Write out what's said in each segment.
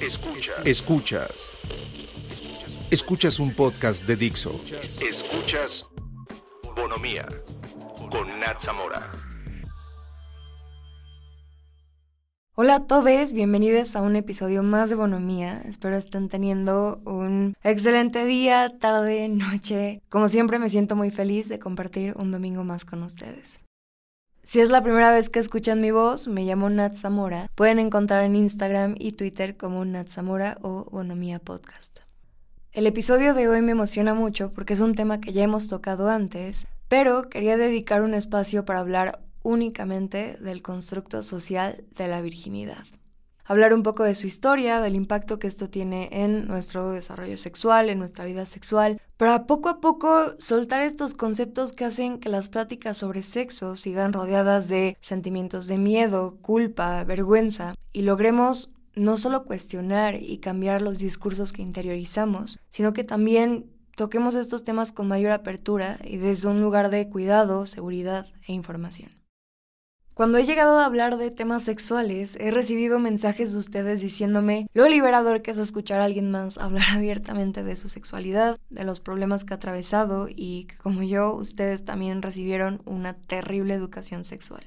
Escuchas. Escuchas. Escuchas un podcast de Dixo. Escuchas Bonomía con Nat Zamora. Hola a todos, bienvenidos a un episodio más de Bonomía. Espero estén teniendo un excelente día, tarde, noche. Como siempre me siento muy feliz de compartir un domingo más con ustedes. Si es la primera vez que escuchan mi voz, me llamo Nat Zamora. Pueden encontrar en Instagram y Twitter como Nat Zamora o Bonomía Podcast. El episodio de hoy me emociona mucho porque es un tema que ya hemos tocado antes, pero quería dedicar un espacio para hablar únicamente del constructo social de la virginidad hablar un poco de su historia, del impacto que esto tiene en nuestro desarrollo sexual, en nuestra vida sexual, para poco a poco soltar estos conceptos que hacen que las pláticas sobre sexo sigan rodeadas de sentimientos de miedo, culpa, vergüenza, y logremos no solo cuestionar y cambiar los discursos que interiorizamos, sino que también toquemos estos temas con mayor apertura y desde un lugar de cuidado, seguridad e información. Cuando he llegado a hablar de temas sexuales, he recibido mensajes de ustedes diciéndome lo liberador que es escuchar a alguien más hablar abiertamente de su sexualidad, de los problemas que ha atravesado y que como yo, ustedes también recibieron una terrible educación sexual.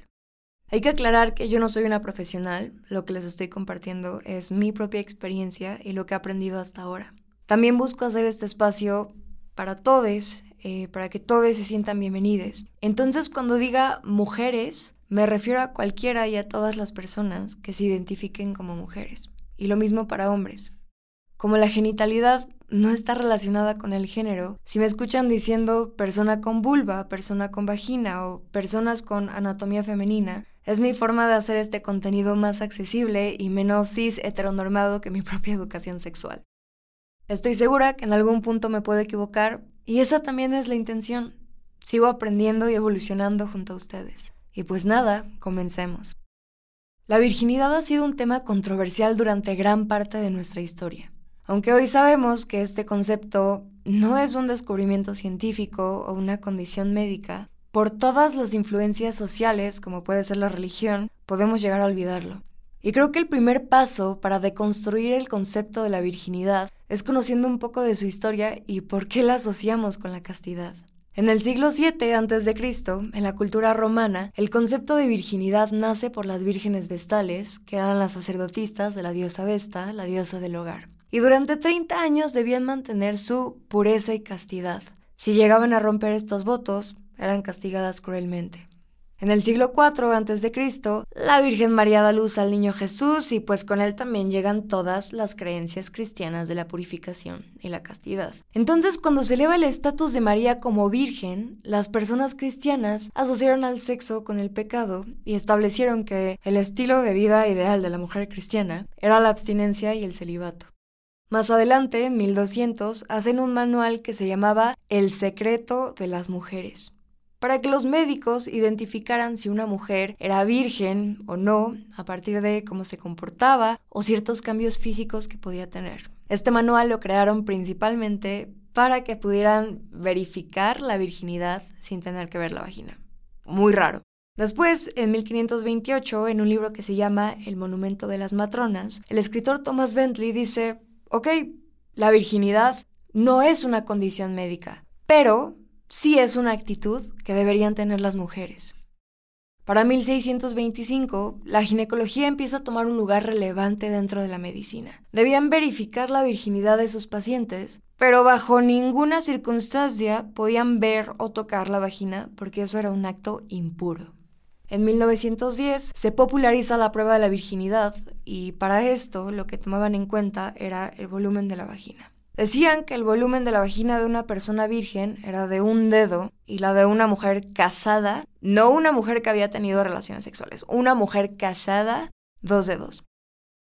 Hay que aclarar que yo no soy una profesional, lo que les estoy compartiendo es mi propia experiencia y lo que he aprendido hasta ahora. También busco hacer este espacio para todos, eh, para que todos se sientan bienvenidos. Entonces, cuando diga mujeres, me refiero a cualquiera y a todas las personas que se identifiquen como mujeres. Y lo mismo para hombres. Como la genitalidad no está relacionada con el género, si me escuchan diciendo persona con vulva, persona con vagina o personas con anatomía femenina, es mi forma de hacer este contenido más accesible y menos cis heteronormado que mi propia educación sexual. Estoy segura que en algún punto me puedo equivocar y esa también es la intención. Sigo aprendiendo y evolucionando junto a ustedes. Y pues nada, comencemos. La virginidad ha sido un tema controversial durante gran parte de nuestra historia. Aunque hoy sabemos que este concepto no es un descubrimiento científico o una condición médica, por todas las influencias sociales, como puede ser la religión, podemos llegar a olvidarlo. Y creo que el primer paso para deconstruir el concepto de la virginidad es conociendo un poco de su historia y por qué la asociamos con la castidad. En el siglo VII a.C., en la cultura romana, el concepto de virginidad nace por las vírgenes vestales, que eran las sacerdotisas de la diosa Vesta, la diosa del hogar. Y durante 30 años debían mantener su pureza y castidad. Si llegaban a romper estos votos, eran castigadas cruelmente. En el siglo IV a.C., la Virgen María da luz al niño Jesús y pues con él también llegan todas las creencias cristianas de la purificación y la castidad. Entonces, cuando se eleva el estatus de María como virgen, las personas cristianas asociaron al sexo con el pecado y establecieron que el estilo de vida ideal de la mujer cristiana era la abstinencia y el celibato. Más adelante, en 1200, hacen un manual que se llamaba El secreto de las mujeres para que los médicos identificaran si una mujer era virgen o no a partir de cómo se comportaba o ciertos cambios físicos que podía tener. Este manual lo crearon principalmente para que pudieran verificar la virginidad sin tener que ver la vagina. Muy raro. Después, en 1528, en un libro que se llama El Monumento de las Matronas, el escritor Thomas Bentley dice, ok, la virginidad no es una condición médica, pero sí es una actitud que deberían tener las mujeres. Para 1625, la ginecología empieza a tomar un lugar relevante dentro de la medicina. Debían verificar la virginidad de sus pacientes, pero bajo ninguna circunstancia podían ver o tocar la vagina porque eso era un acto impuro. En 1910 se populariza la prueba de la virginidad y para esto lo que tomaban en cuenta era el volumen de la vagina. Decían que el volumen de la vagina de una persona virgen era de un dedo y la de una mujer casada, no una mujer que había tenido relaciones sexuales, una mujer casada, dos dedos.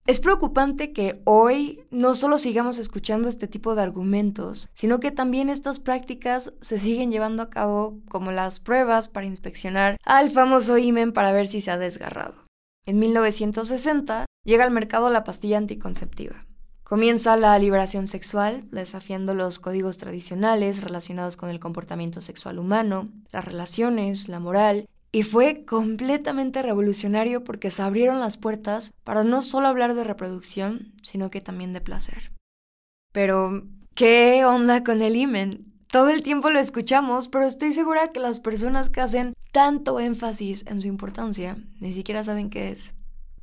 Es preocupante que hoy no solo sigamos escuchando este tipo de argumentos, sino que también estas prácticas se siguen llevando a cabo como las pruebas para inspeccionar al famoso imen para ver si se ha desgarrado. En 1960 llega al mercado la pastilla anticonceptiva. Comienza la liberación sexual, desafiando los códigos tradicionales relacionados con el comportamiento sexual humano, las relaciones, la moral Y fue completamente revolucionario porque se abrieron las puertas para no solo hablar de reproducción, sino que también de placer. Pero, ¿qué onda con el imen? Todo el tiempo lo escuchamos, pero estoy segura que las personas que hacen tanto énfasis en su importancia ni siquiera saben qué es.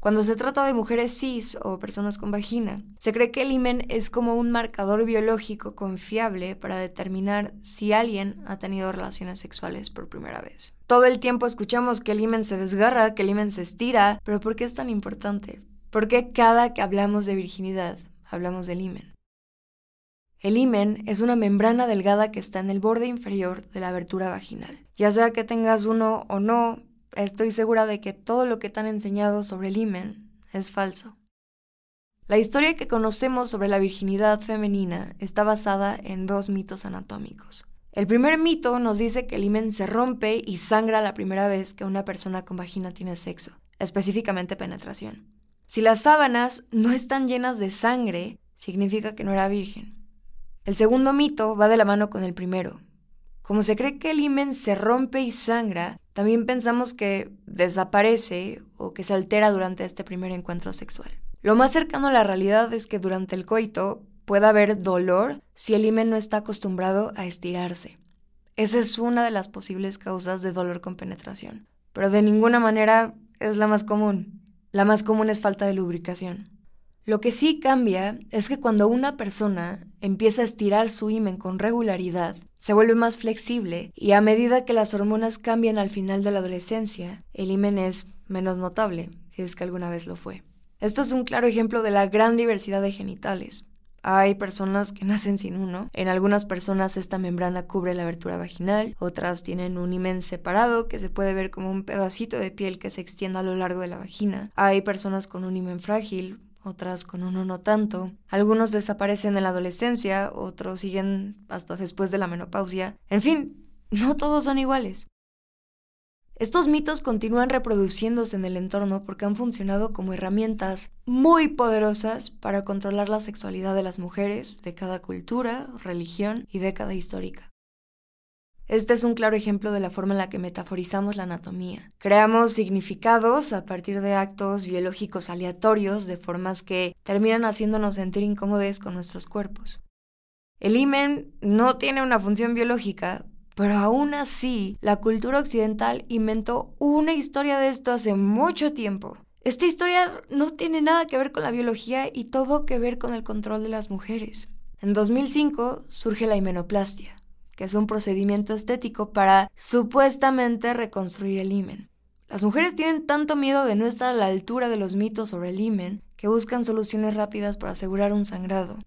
Cuando se trata de mujeres cis o personas con vagina, se cree que el himen es como un marcador biológico confiable para determinar si alguien ha tenido relaciones sexuales por primera vez. Todo el tiempo escuchamos que el himen se desgarra, que el himen se estira, pero ¿por qué es tan importante? ¿Por qué cada que hablamos de virginidad hablamos del himen? El himen es una membrana delgada que está en el borde inferior de la abertura vaginal. Ya sea que tengas uno o no, estoy segura de que todo lo que te han enseñado sobre el himen es falso. La historia que conocemos sobre la virginidad femenina está basada en dos mitos anatómicos. El primer mito nos dice que el himen se rompe y sangra la primera vez que una persona con vagina tiene sexo, específicamente penetración. Si las sábanas no están llenas de sangre, significa que no era virgen. El segundo mito va de la mano con el primero. Como se cree que el himen se rompe y sangra, también pensamos que desaparece o que se altera durante este primer encuentro sexual. Lo más cercano a la realidad es que durante el coito puede haber dolor si el himen no está acostumbrado a estirarse. Esa es una de las posibles causas de dolor con penetración, pero de ninguna manera es la más común. La más común es falta de lubricación. Lo que sí cambia es que cuando una persona empieza a estirar su himen con regularidad, se vuelve más flexible y a medida que las hormonas cambian al final de la adolescencia, el himen es menos notable, si es que alguna vez lo fue. Esto es un claro ejemplo de la gran diversidad de genitales. Hay personas que nacen sin uno. En algunas personas esta membrana cubre la abertura vaginal, otras tienen un himen separado que se puede ver como un pedacito de piel que se extiende a lo largo de la vagina. Hay personas con un himen frágil, otras con uno no tanto. Algunos desaparecen en la adolescencia, otros siguen hasta después de la menopausia. En fin, no todos son iguales. Estos mitos continúan reproduciéndose en el entorno porque han funcionado como herramientas muy poderosas para controlar la sexualidad de las mujeres de cada cultura, religión y década histórica. Este es un claro ejemplo de la forma en la que metaforizamos la anatomía. Creamos significados a partir de actos biológicos aleatorios de formas que terminan haciéndonos sentir incómodos con nuestros cuerpos. El himen no tiene una función biológica, pero aún así la cultura occidental inventó una historia de esto hace mucho tiempo. Esta historia no tiene nada que ver con la biología y todo que ver con el control de las mujeres. En 2005 surge la himenoplastia que es un procedimiento estético para supuestamente reconstruir el himen. Las mujeres tienen tanto miedo de no estar a la altura de los mitos sobre el himen que buscan soluciones rápidas para asegurar un sangrado.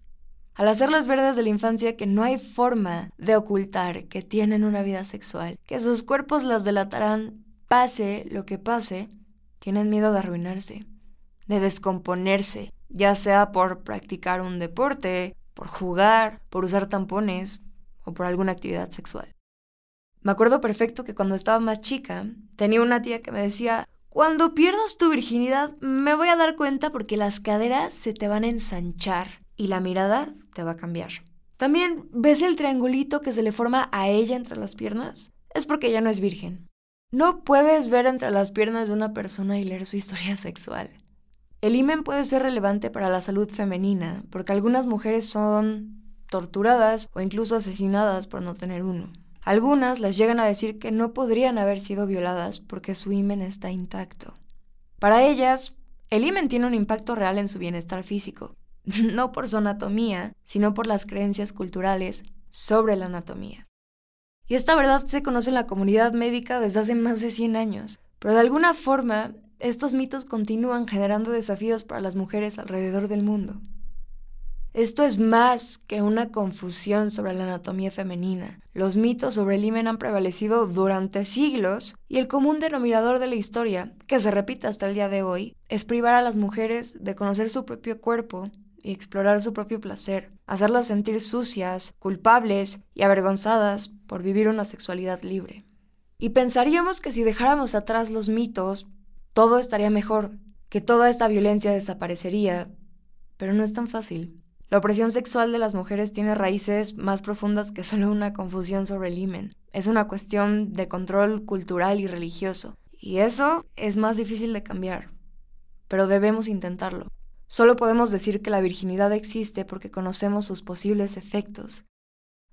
Al hacerlas ver desde la infancia que no hay forma de ocultar que tienen una vida sexual, que sus cuerpos las delatarán pase lo que pase, tienen miedo de arruinarse, de descomponerse, ya sea por practicar un deporte, por jugar, por usar tampones, o por alguna actividad sexual. Me acuerdo perfecto que cuando estaba más chica, tenía una tía que me decía, cuando pierdas tu virginidad me voy a dar cuenta porque las caderas se te van a ensanchar y la mirada te va a cambiar. También, ¿ves el triangulito que se le forma a ella entre las piernas? Es porque ella no es virgen. No puedes ver entre las piernas de una persona y leer su historia sexual. El himen puede ser relevante para la salud femenina, porque algunas mujeres son torturadas o incluso asesinadas por no tener uno. Algunas les llegan a decir que no podrían haber sido violadas porque su himen está intacto. Para ellas, el himen tiene un impacto real en su bienestar físico, no por su anatomía, sino por las creencias culturales sobre la anatomía. Y esta verdad se conoce en la comunidad médica desde hace más de 100 años, pero de alguna forma estos mitos continúan generando desafíos para las mujeres alrededor del mundo. Esto es más que una confusión sobre la anatomía femenina. Los mitos sobre el himen han prevalecido durante siglos y el común denominador de la historia, que se repite hasta el día de hoy, es privar a las mujeres de conocer su propio cuerpo y explorar su propio placer, hacerlas sentir sucias, culpables y avergonzadas por vivir una sexualidad libre. Y pensaríamos que si dejáramos atrás los mitos, todo estaría mejor, que toda esta violencia desaparecería, pero no es tan fácil. La opresión sexual de las mujeres tiene raíces más profundas que solo una confusión sobre el himen. Es una cuestión de control cultural y religioso. Y eso es más difícil de cambiar. Pero debemos intentarlo. Solo podemos decir que la virginidad existe porque conocemos sus posibles efectos.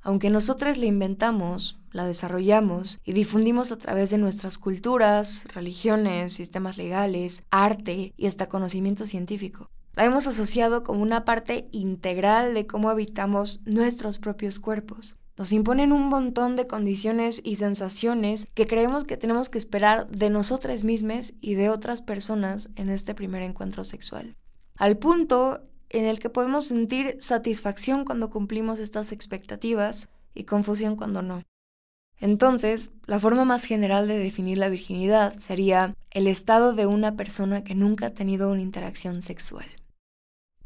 Aunque nosotros la inventamos, la desarrollamos y difundimos a través de nuestras culturas, religiones, sistemas legales, arte y hasta conocimiento científico. La hemos asociado como una parte integral de cómo habitamos nuestros propios cuerpos. Nos imponen un montón de condiciones y sensaciones que creemos que tenemos que esperar de nosotras mismas y de otras personas en este primer encuentro sexual al punto en el que podemos sentir satisfacción cuando cumplimos estas expectativas y confusión cuando no. Entonces, la forma más general de definir la virginidad sería el estado de una persona que nunca ha tenido una interacción sexual.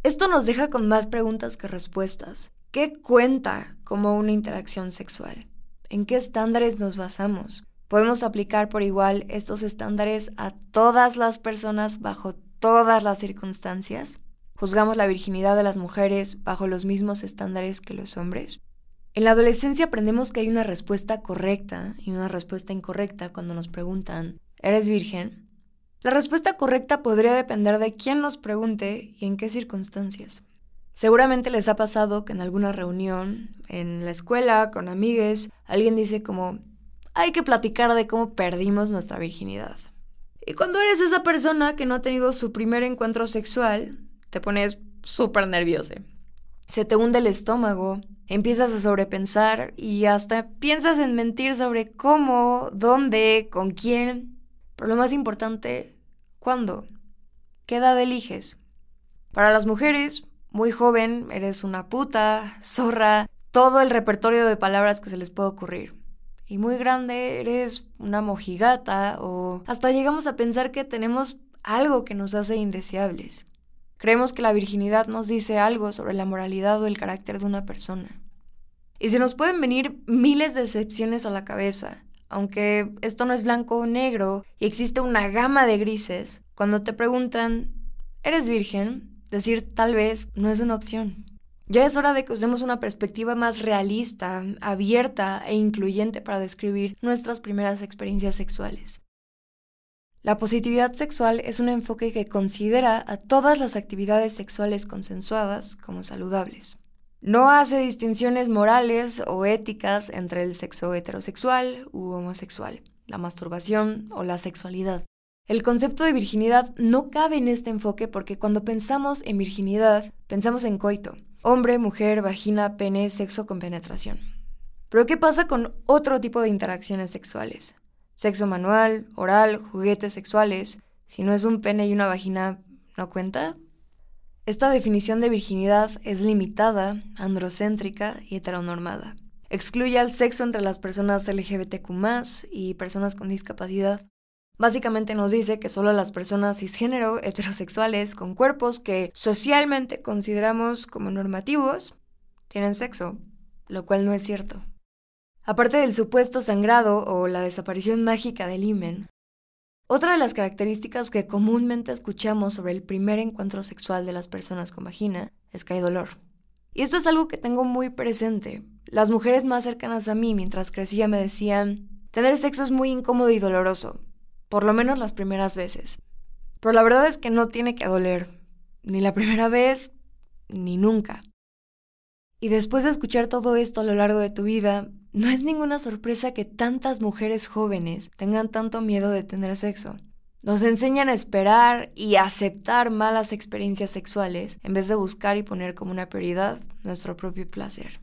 Esto nos deja con más preguntas que respuestas. ¿Qué cuenta como una interacción sexual? ¿En qué estándares nos basamos? ¿Podemos aplicar por igual estos estándares a todas las personas bajo todas las circunstancias? ¿Juzgamos la virginidad de las mujeres bajo los mismos estándares que los hombres? En la adolescencia aprendemos que hay una respuesta correcta y una respuesta incorrecta cuando nos preguntan, ¿eres virgen? La respuesta correcta podría depender de quién nos pregunte y en qué circunstancias. Seguramente les ha pasado que en alguna reunión, en la escuela, con amigues, alguien dice como, hay que platicar de cómo perdimos nuestra virginidad. Y cuando eres esa persona que no ha tenido su primer encuentro sexual, te pones súper nervioso. Se te hunde el estómago, empiezas a sobrepensar y hasta piensas en mentir sobre cómo, dónde, con quién. Pero lo más importante, ¿cuándo? ¿Qué edad eliges? Para las mujeres, muy joven, eres una puta, zorra, todo el repertorio de palabras que se les puede ocurrir y muy grande eres una mojigata o hasta llegamos a pensar que tenemos algo que nos hace indeseables. Creemos que la virginidad nos dice algo sobre la moralidad o el carácter de una persona. Y se nos pueden venir miles de excepciones a la cabeza, aunque esto no es blanco o negro y existe una gama de grises, cuando te preguntan, ¿eres virgen? Decir tal vez no es una opción. Ya es hora de que usemos una perspectiva más realista, abierta e incluyente para describir nuestras primeras experiencias sexuales. La positividad sexual es un enfoque que considera a todas las actividades sexuales consensuadas como saludables. No hace distinciones morales o éticas entre el sexo heterosexual u homosexual, la masturbación o la sexualidad. El concepto de virginidad no cabe en este enfoque porque cuando pensamos en virginidad, pensamos en coito, hombre, mujer, vagina, pene, sexo con penetración. Pero ¿qué pasa con otro tipo de interacciones sexuales? Sexo manual, oral, juguetes sexuales. Si no es un pene y una vagina, ¿no cuenta? Esta definición de virginidad es limitada, androcéntrica y heteronormada. Excluye al sexo entre las personas LGBTQ y personas con discapacidad. Básicamente nos dice que solo las personas cisgénero heterosexuales con cuerpos que socialmente consideramos como normativos tienen sexo, lo cual no es cierto. Aparte del supuesto sangrado o la desaparición mágica del himen, otra de las características que comúnmente escuchamos sobre el primer encuentro sexual de las personas con vagina es que hay dolor. Y esto es algo que tengo muy presente. Las mujeres más cercanas a mí mientras crecía me decían, tener sexo es muy incómodo y doloroso, por lo menos las primeras veces. Pero la verdad es que no tiene que doler, ni la primera vez, ni nunca. Y después de escuchar todo esto a lo largo de tu vida, no es ninguna sorpresa que tantas mujeres jóvenes tengan tanto miedo de tener sexo. Nos enseñan a esperar y aceptar malas experiencias sexuales en vez de buscar y poner como una prioridad nuestro propio placer.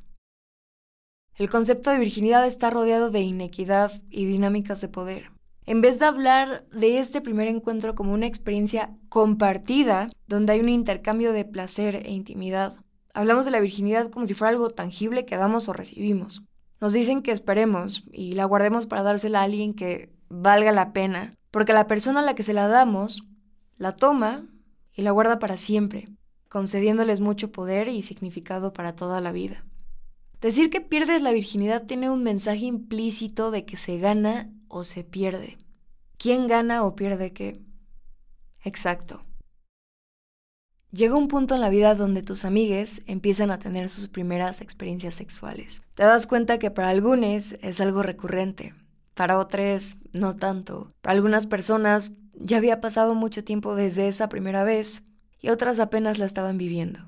El concepto de virginidad está rodeado de inequidad y dinámicas de poder. En vez de hablar de este primer encuentro como una experiencia compartida, donde hay un intercambio de placer e intimidad, hablamos de la virginidad como si fuera algo tangible que damos o recibimos. Nos dicen que esperemos y la guardemos para dársela a alguien que valga la pena, porque la persona a la que se la damos la toma y la guarda para siempre, concediéndoles mucho poder y significado para toda la vida. Decir que pierdes la virginidad tiene un mensaje implícito de que se gana o se pierde. ¿Quién gana o pierde qué? Exacto. Llega un punto en la vida donde tus amigues empiezan a tener sus primeras experiencias sexuales. Te das cuenta que para algunos es algo recurrente, para otros no tanto. Para algunas personas ya había pasado mucho tiempo desde esa primera vez y otras apenas la estaban viviendo.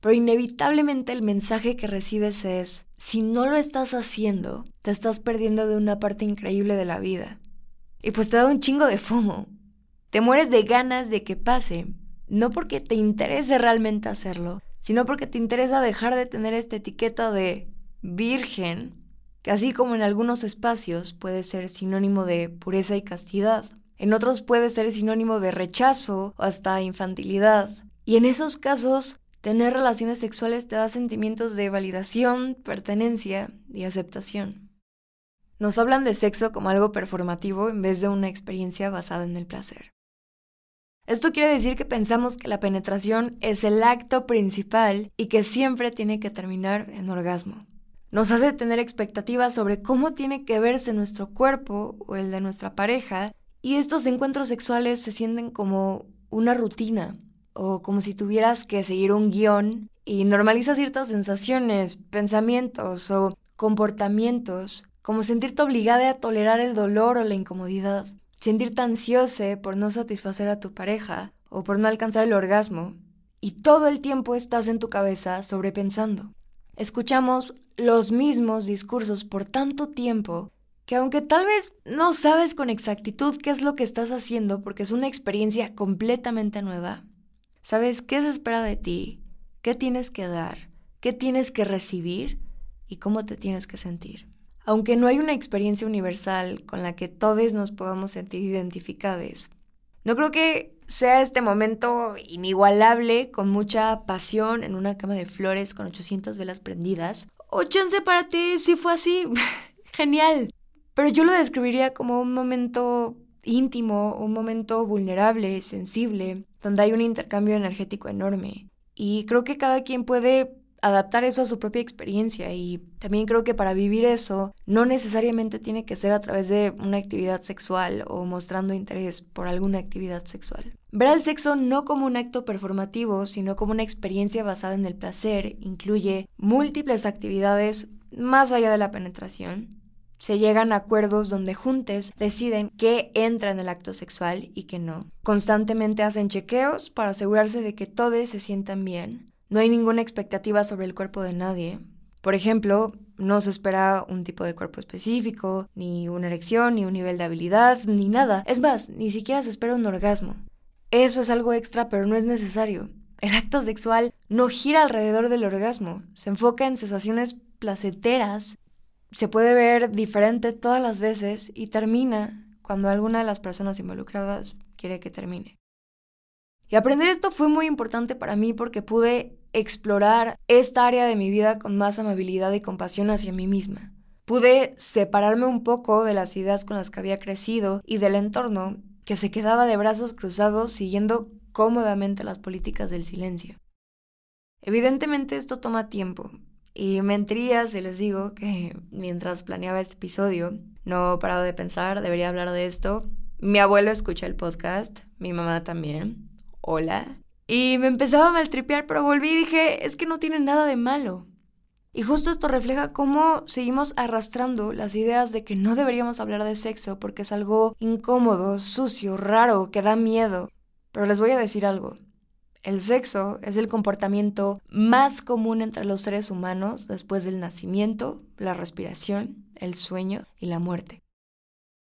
Pero inevitablemente el mensaje que recibes es, si no lo estás haciendo, te estás perdiendo de una parte increíble de la vida. Y pues te da un chingo de fumo. Te mueres de ganas de que pase, no porque te interese realmente hacerlo, sino porque te interesa dejar de tener esta etiqueta de virgen, que así como en algunos espacios puede ser sinónimo de pureza y castidad, en otros puede ser sinónimo de rechazo o hasta infantilidad. Y en esos casos, tener relaciones sexuales te da sentimientos de validación, pertenencia y aceptación. Nos hablan de sexo como algo performativo en vez de una experiencia basada en el placer. Esto quiere decir que pensamos que la penetración es el acto principal y que siempre tiene que terminar en orgasmo. Nos hace tener expectativas sobre cómo tiene que verse nuestro cuerpo o el de nuestra pareja y estos encuentros sexuales se sienten como una rutina o como si tuvieras que seguir un guion y normaliza ciertas sensaciones, pensamientos o comportamientos, como sentirte obligada a tolerar el dolor o la incomodidad, sentirte ansiosa por no satisfacer a tu pareja o por no alcanzar el orgasmo, y todo el tiempo estás en tu cabeza sobrepensando. Escuchamos los mismos discursos por tanto tiempo que aunque tal vez no sabes con exactitud qué es lo que estás haciendo porque es una experiencia completamente nueva, sabes qué se espera de ti, qué tienes que dar, qué tienes que recibir y cómo te tienes que sentir. Aunque no hay una experiencia universal con la que todos nos podamos sentir identificados, no creo que sea este momento inigualable con mucha pasión en una cama de flores con 800 velas prendidas. O chance para ti si fue así. Genial. Pero yo lo describiría como un momento íntimo, un momento vulnerable, sensible, donde hay un intercambio energético enorme. Y creo que cada quien puede adaptar eso a su propia experiencia y también creo que para vivir eso no necesariamente tiene que ser a través de una actividad sexual o mostrando interés por alguna actividad sexual. Ver al sexo no como un acto performativo, sino como una experiencia basada en el placer incluye múltiples actividades más allá de la penetración, se llegan a acuerdos donde juntes deciden qué entra en el acto sexual y qué no. Constantemente hacen chequeos para asegurarse de que todos se sientan bien. No hay ninguna expectativa sobre el cuerpo de nadie. Por ejemplo, no se espera un tipo de cuerpo específico, ni una erección, ni un nivel de habilidad, ni nada. Es más, ni siquiera se espera un orgasmo. Eso es algo extra, pero no es necesario. El acto sexual no gira alrededor del orgasmo, se enfoca en sensaciones placenteras se puede ver diferente todas las veces y termina cuando alguna de las personas involucradas quiere que termine. Y aprender esto fue muy importante para mí porque pude explorar esta área de mi vida con más amabilidad y compasión hacia mí misma. Pude separarme un poco de las ideas con las que había crecido y del entorno que se quedaba de brazos cruzados siguiendo cómodamente las políticas del silencio. Evidentemente esto toma tiempo, y mentiría si les digo que mientras planeaba este episodio, no he parado de pensar, debería hablar de esto. Mi abuelo escucha el podcast, mi mamá también. Hola. Y me empezaba a maltripear, pero volví y dije, es que no tiene nada de malo. Y justo esto refleja cómo seguimos arrastrando las ideas de que no deberíamos hablar de sexo porque es algo incómodo, sucio, raro, que da miedo. Pero les voy a decir algo. El sexo es el comportamiento más común entre los seres humanos después del nacimiento, la respiración, el sueño y la muerte.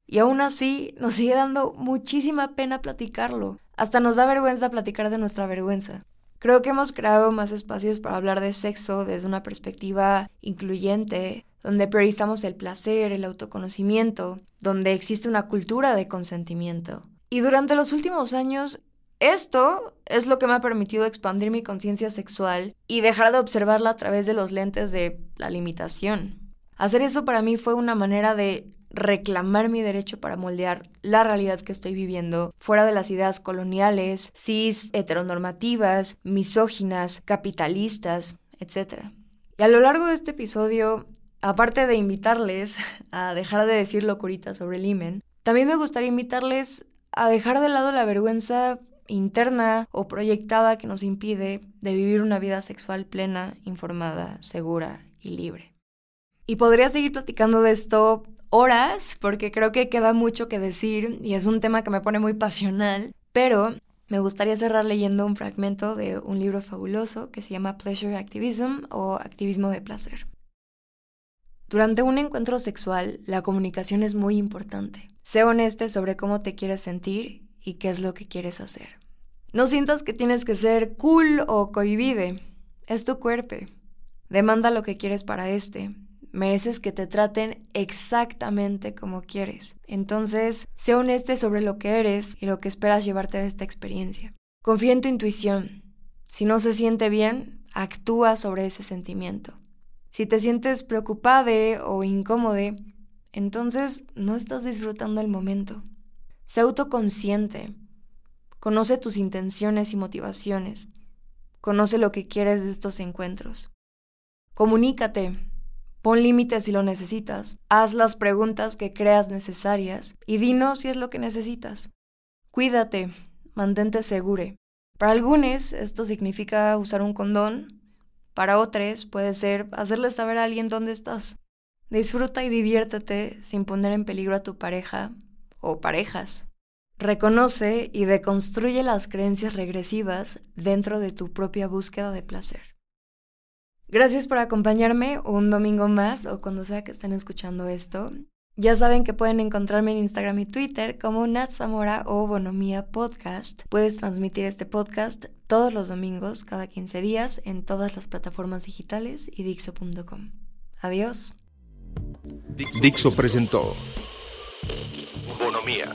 Y aún así nos sigue dando muchísima pena platicarlo. Hasta nos da vergüenza platicar de nuestra vergüenza. Creo que hemos creado más espacios para hablar de sexo desde una perspectiva incluyente, donde priorizamos el placer, el autoconocimiento, donde existe una cultura de consentimiento. Y durante los últimos años esto es lo que me ha permitido expandir mi conciencia sexual y dejar de observarla a través de los lentes de la limitación. Hacer eso para mí fue una manera de reclamar mi derecho para moldear la realidad que estoy viviendo, fuera de las ideas coloniales, cis, heteronormativas, misóginas, capitalistas, etc. Y a lo largo de este episodio, aparte de invitarles a dejar de decir locuritas sobre el imen, también me gustaría invitarles a dejar de lado la vergüenza interna o proyectada que nos impide de vivir una vida sexual plena, informada, segura y libre. Y podría seguir platicando de esto horas porque creo que queda mucho que decir y es un tema que me pone muy pasional, pero me gustaría cerrar leyendo un fragmento de un libro fabuloso que se llama Pleasure Activism o Activismo de Placer. Durante un encuentro sexual, la comunicación es muy importante. Sé honesto sobre cómo te quieres sentir y qué es lo que quieres hacer. No sientas que tienes que ser cool o cohibide. Es tu cuerpo. Demanda lo que quieres para este. Mereces que te traten exactamente como quieres. Entonces, sé honesto sobre lo que eres y lo que esperas llevarte de esta experiencia. Confía en tu intuición. Si no se siente bien, actúa sobre ese sentimiento. Si te sientes preocupado o incómodo, entonces no estás disfrutando el momento. Sé autoconsciente. Conoce tus intenciones y motivaciones. Conoce lo que quieres de estos encuentros. Comunícate. Pon límites si lo necesitas. Haz las preguntas que creas necesarias y dinos si es lo que necesitas. Cuídate. Mantente seguro. Para algunos esto significa usar un condón, para otros puede ser hacerle saber a alguien dónde estás. Disfruta y diviértete sin poner en peligro a tu pareja o parejas. Reconoce y deconstruye las creencias regresivas dentro de tu propia búsqueda de placer. Gracias por acompañarme un domingo más o cuando sea que estén escuchando esto. Ya saben que pueden encontrarme en Instagram y Twitter como Nat Zamora o Bonomía Podcast. Puedes transmitir este podcast todos los domingos, cada 15 días, en todas las plataformas digitales y Dixo.com. Adiós. Dixo presentó Bonomía